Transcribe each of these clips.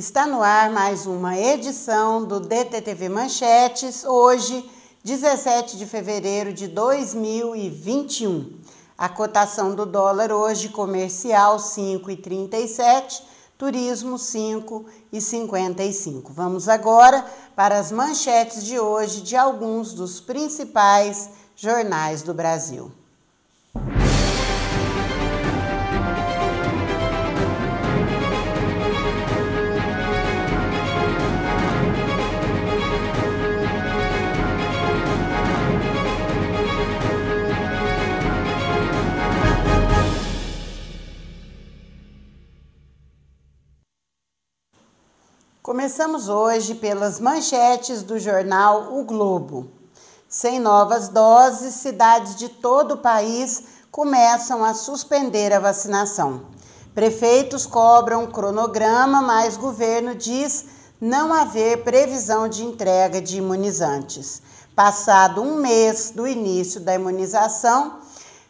Está no ar mais uma edição do DTTV Manchetes, hoje, 17 de fevereiro de 2021. A cotação do dólar hoje comercial 5,37, turismo 5,55. Vamos agora para as manchetes de hoje de alguns dos principais jornais do Brasil. Começamos hoje pelas manchetes do jornal O Globo. Sem novas doses, cidades de todo o país começam a suspender a vacinação. Prefeitos cobram cronograma, mas governo diz não haver previsão de entrega de imunizantes. Passado um mês do início da imunização,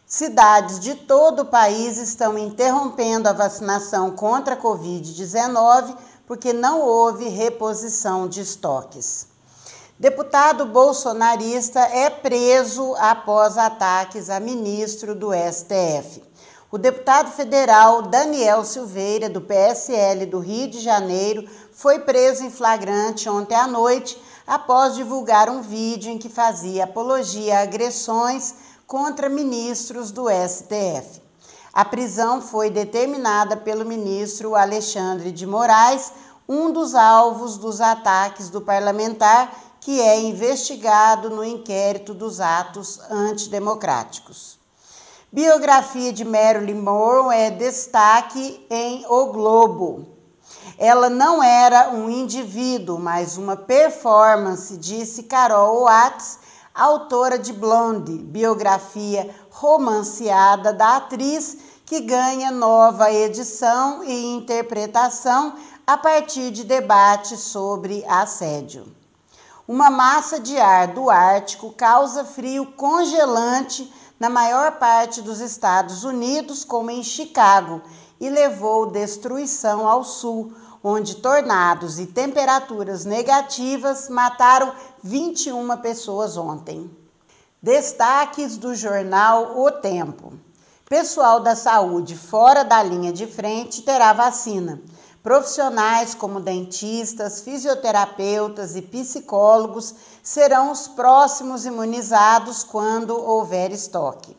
cidades de todo o país estão interrompendo a vacinação contra a Covid-19 porque não houve reposição de estoques. Deputado bolsonarista é preso após ataques a ministro do STF. O deputado federal Daniel Silveira, do PSL do Rio de Janeiro, foi preso em flagrante ontem à noite após divulgar um vídeo em que fazia apologia a agressões contra ministros do STF. A prisão foi determinada pelo ministro Alexandre de Moraes, um dos alvos dos ataques do parlamentar que é investigado no inquérito dos atos antidemocráticos. Biografia de Marilyn Monroe é destaque em O Globo. Ela não era um indivíduo, mas uma performance, disse Carol Watts, autora de Blonde, biografia romanceada da atriz que ganha nova edição e interpretação a partir de debates sobre assédio. Uma massa de ar do Ártico causa frio congelante na maior parte dos Estados Unidos, como em Chicago, e levou destruição ao sul, onde tornados e temperaturas negativas mataram 21 pessoas ontem. Destaques do jornal O Tempo. Pessoal da saúde fora da linha de frente terá vacina. Profissionais como dentistas, fisioterapeutas e psicólogos serão os próximos imunizados quando houver estoque.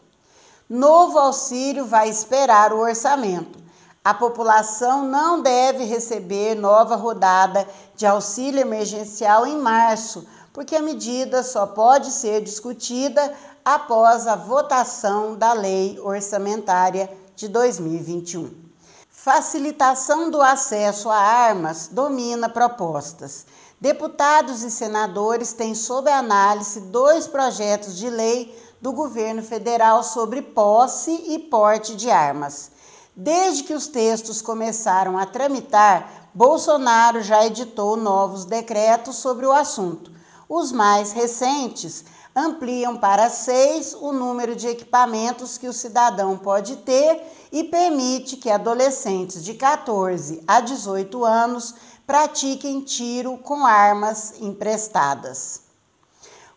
Novo auxílio vai esperar o orçamento. A população não deve receber nova rodada de auxílio emergencial em março, porque a medida só pode ser discutida após a votação da Lei Orçamentária de 2021. Facilitação do acesso a armas domina propostas. Deputados e senadores têm sob análise dois projetos de lei do governo federal sobre posse e porte de armas. Desde que os textos começaram a tramitar, Bolsonaro já editou novos decretos sobre o assunto. Os mais recentes ampliam para seis o número de equipamentos que o cidadão pode ter e permite que adolescentes de 14 a 18 anos pratiquem tiro com armas emprestadas.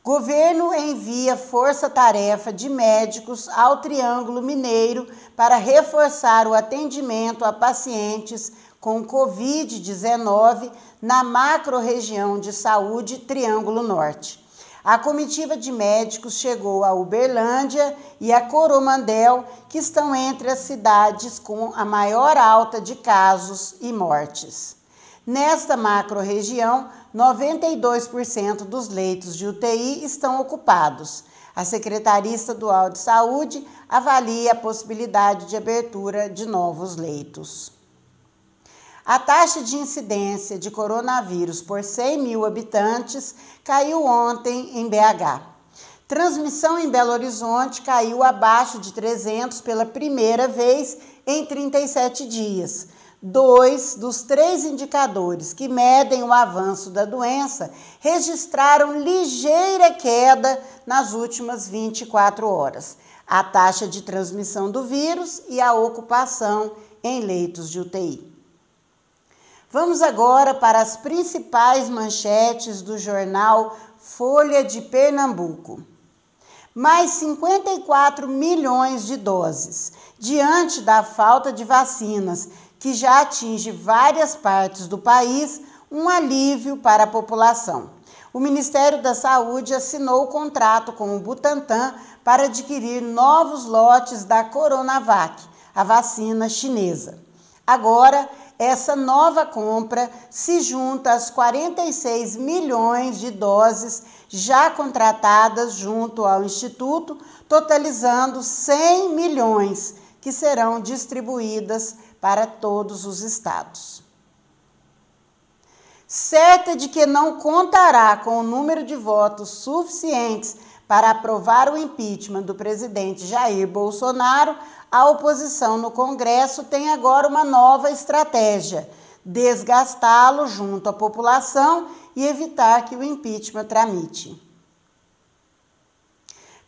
Governo envia força-tarefa de médicos ao Triângulo Mineiro para reforçar o atendimento a pacientes com Covid-19 na macro-região de saúde Triângulo Norte. A comitiva de médicos chegou a Uberlândia e a Coromandel, que estão entre as cidades com a maior alta de casos e mortes. Nesta macro-região, 92% dos leitos de UTI estão ocupados. A Secretaria Estadual de Saúde avalia a possibilidade de abertura de novos leitos. A taxa de incidência de coronavírus por 100 mil habitantes caiu ontem em BH. Transmissão em Belo Horizonte caiu abaixo de 300 pela primeira vez em 37 dias. Dois dos três indicadores que medem o avanço da doença registraram ligeira queda nas últimas 24 horas: a taxa de transmissão do vírus e a ocupação em leitos de UTI. Vamos agora para as principais manchetes do jornal Folha de Pernambuco. Mais 54 milhões de doses. Diante da falta de vacinas, que já atinge várias partes do país, um alívio para a população. O Ministério da Saúde assinou o contrato com o Butantan para adquirir novos lotes da Coronavac, a vacina chinesa. Agora, essa nova compra se junta às 46 milhões de doses já contratadas junto ao Instituto, totalizando 100 milhões que serão distribuídas para todos os estados. Certa de que não contará com o número de votos suficientes para aprovar o impeachment do presidente Jair Bolsonaro, a oposição no Congresso tem agora uma nova estratégia: desgastá-lo junto à população e evitar que o impeachment tramite.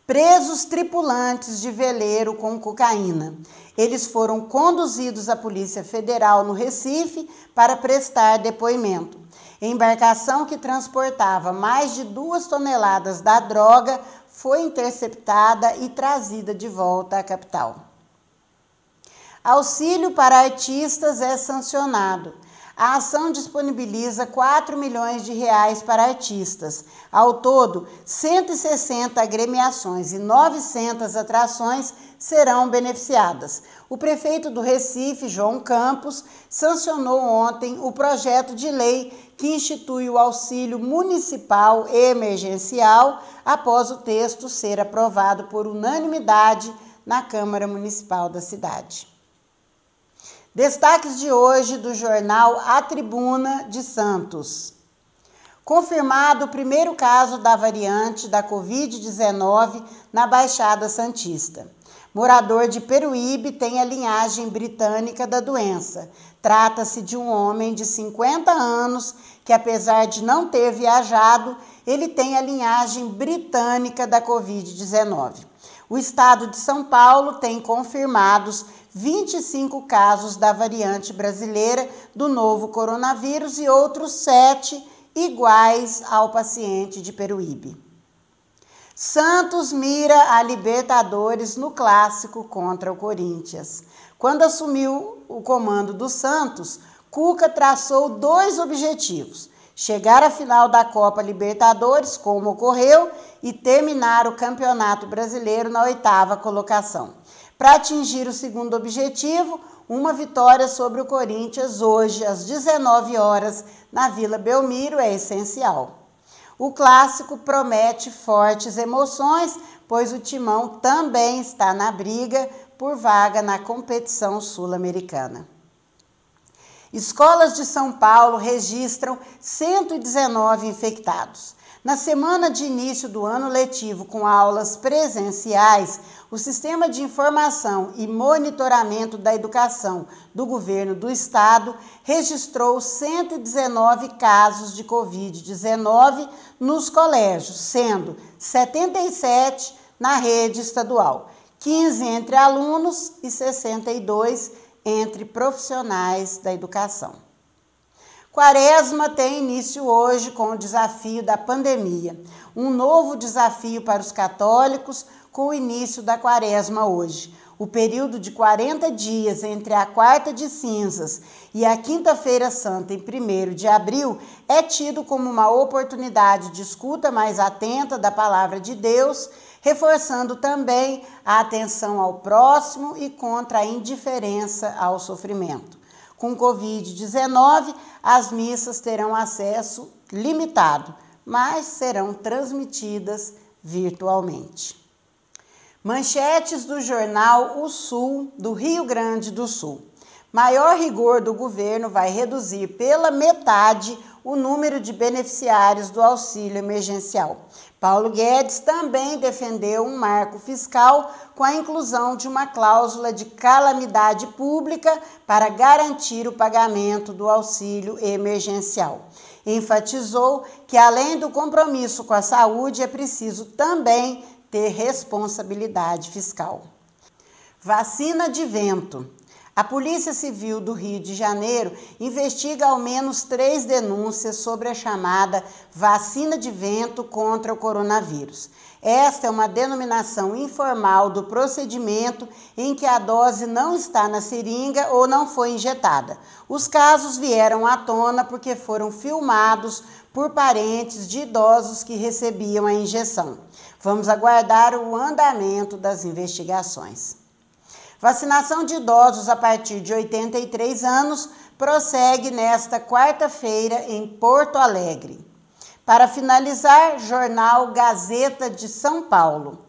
Presos tripulantes de veleiro com cocaína. Eles foram conduzidos à Polícia Federal no Recife para prestar depoimento. Embarcação que transportava mais de duas toneladas da droga foi interceptada e trazida de volta à capital. Auxílio para artistas é sancionado. A ação disponibiliza 4 milhões de reais para artistas. Ao todo, 160 agremiações e 900 atrações serão beneficiadas. O prefeito do Recife, João Campos, sancionou ontem o projeto de lei que institui o auxílio municipal emergencial após o texto ser aprovado por unanimidade na Câmara Municipal da cidade. Destaques de hoje do jornal A Tribuna de Santos. Confirmado o primeiro caso da variante da Covid-19 na Baixada Santista. Morador de Peruíbe tem a linhagem britânica da doença. Trata-se de um homem de 50 anos que, apesar de não ter viajado, ele tem a linhagem britânica da Covid-19. O estado de São Paulo tem confirmados 25 casos da variante brasileira do novo coronavírus e outros sete iguais ao paciente de Peruíbe. Santos mira a Libertadores no clássico contra o Corinthians. Quando assumiu o comando do Santos, Cuca traçou dois objetivos: chegar à final da Copa Libertadores, como ocorreu, e terminar o Campeonato Brasileiro na oitava colocação. Para atingir o segundo objetivo, uma vitória sobre o Corinthians hoje às 19 horas na Vila Belmiro é essencial. O clássico promete fortes emoções, pois o Timão também está na briga por vaga na competição sul-americana. Escolas de São Paulo registram 119 infectados. Na semana de início do ano letivo com aulas presenciais, o Sistema de Informação e Monitoramento da Educação do Governo do Estado registrou 119 casos de Covid-19 nos colégios, sendo 77 na rede estadual, 15 entre alunos e 62 entre profissionais da educação. Quaresma tem início hoje com o desafio da pandemia. Um novo desafio para os católicos com o início da quaresma hoje. O período de 40 dias entre a quarta de cinzas e a quinta-feira santa, em 1 de abril, é tido como uma oportunidade de escuta mais atenta da palavra de Deus, reforçando também a atenção ao próximo e contra a indiferença ao sofrimento. Com Covid-19, as missas terão acesso limitado, mas serão transmitidas virtualmente. Manchetes do jornal O Sul, do Rio Grande do Sul. Maior rigor do governo vai reduzir pela metade o número de beneficiários do auxílio emergencial. Paulo Guedes também defendeu um marco fiscal com a inclusão de uma cláusula de calamidade pública para garantir o pagamento do auxílio emergencial. Enfatizou que, além do compromisso com a saúde, é preciso também ter responsabilidade fiscal. Vacina de vento. A Polícia Civil do Rio de Janeiro investiga ao menos três denúncias sobre a chamada vacina de vento contra o coronavírus. Esta é uma denominação informal do procedimento em que a dose não está na seringa ou não foi injetada. Os casos vieram à tona porque foram filmados por parentes de idosos que recebiam a injeção. Vamos aguardar o andamento das investigações. Vacinação de idosos a partir de 83 anos prossegue nesta quarta-feira em Porto Alegre. Para finalizar, Jornal Gazeta de São Paulo.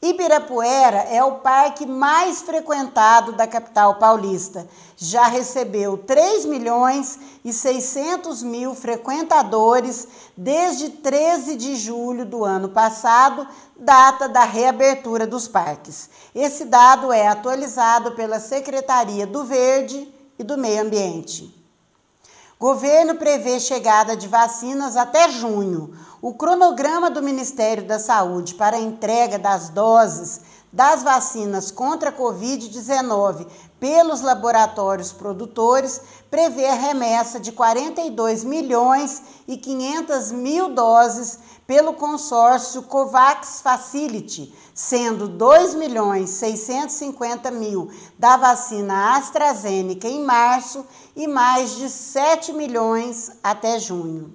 Ibirapuera é o parque mais frequentado da capital paulista. Já recebeu 3 milhões e 600 mil frequentadores desde 13 de julho do ano passado, data da reabertura dos parques. Esse dado é atualizado pela Secretaria do Verde e do Meio Ambiente. Governo prevê chegada de vacinas até junho. O cronograma do Ministério da Saúde para a entrega das doses das vacinas contra a Covid-19 pelos laboratórios produtores prevê a remessa de 42 milhões e 500 mil doses pelo consórcio COVAX Facility, sendo 2 milhões 650 mil da vacina AstraZeneca em março e mais de 7 milhões até junho.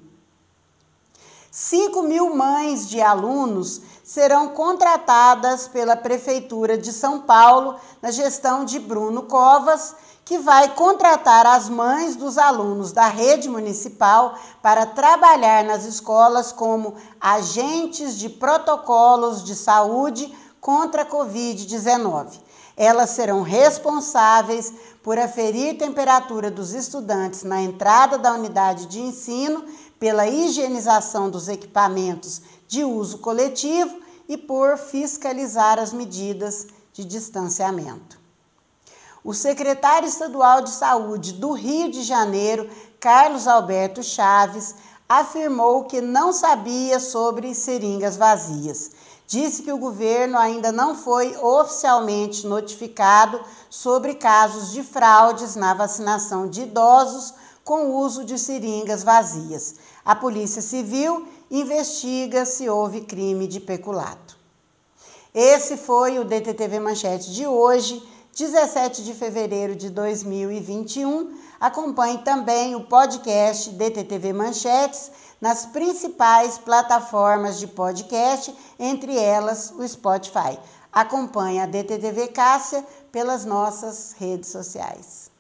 5 mil mães de alunos serão contratadas pela Prefeitura de São Paulo na gestão de Bruno Covas, que vai contratar as mães dos alunos da rede municipal para trabalhar nas escolas como agentes de protocolos de saúde contra a Covid-19. Elas serão responsáveis por aferir temperatura dos estudantes na entrada da unidade de ensino pela higienização dos equipamentos de uso coletivo e por fiscalizar as medidas de distanciamento. O secretário estadual de Saúde do Rio de Janeiro, Carlos Alberto Chaves, afirmou que não sabia sobre seringas vazias. Disse que o governo ainda não foi oficialmente notificado sobre casos de fraudes na vacinação de idosos com uso de seringas vazias. A Polícia Civil investiga se houve crime de peculato. Esse foi o DTTV Manchete de hoje, 17 de fevereiro de 2021. Acompanhe também o podcast DTTV Manchetes nas principais plataformas de podcast, entre elas o Spotify. Acompanhe a DTTV Cássia pelas nossas redes sociais.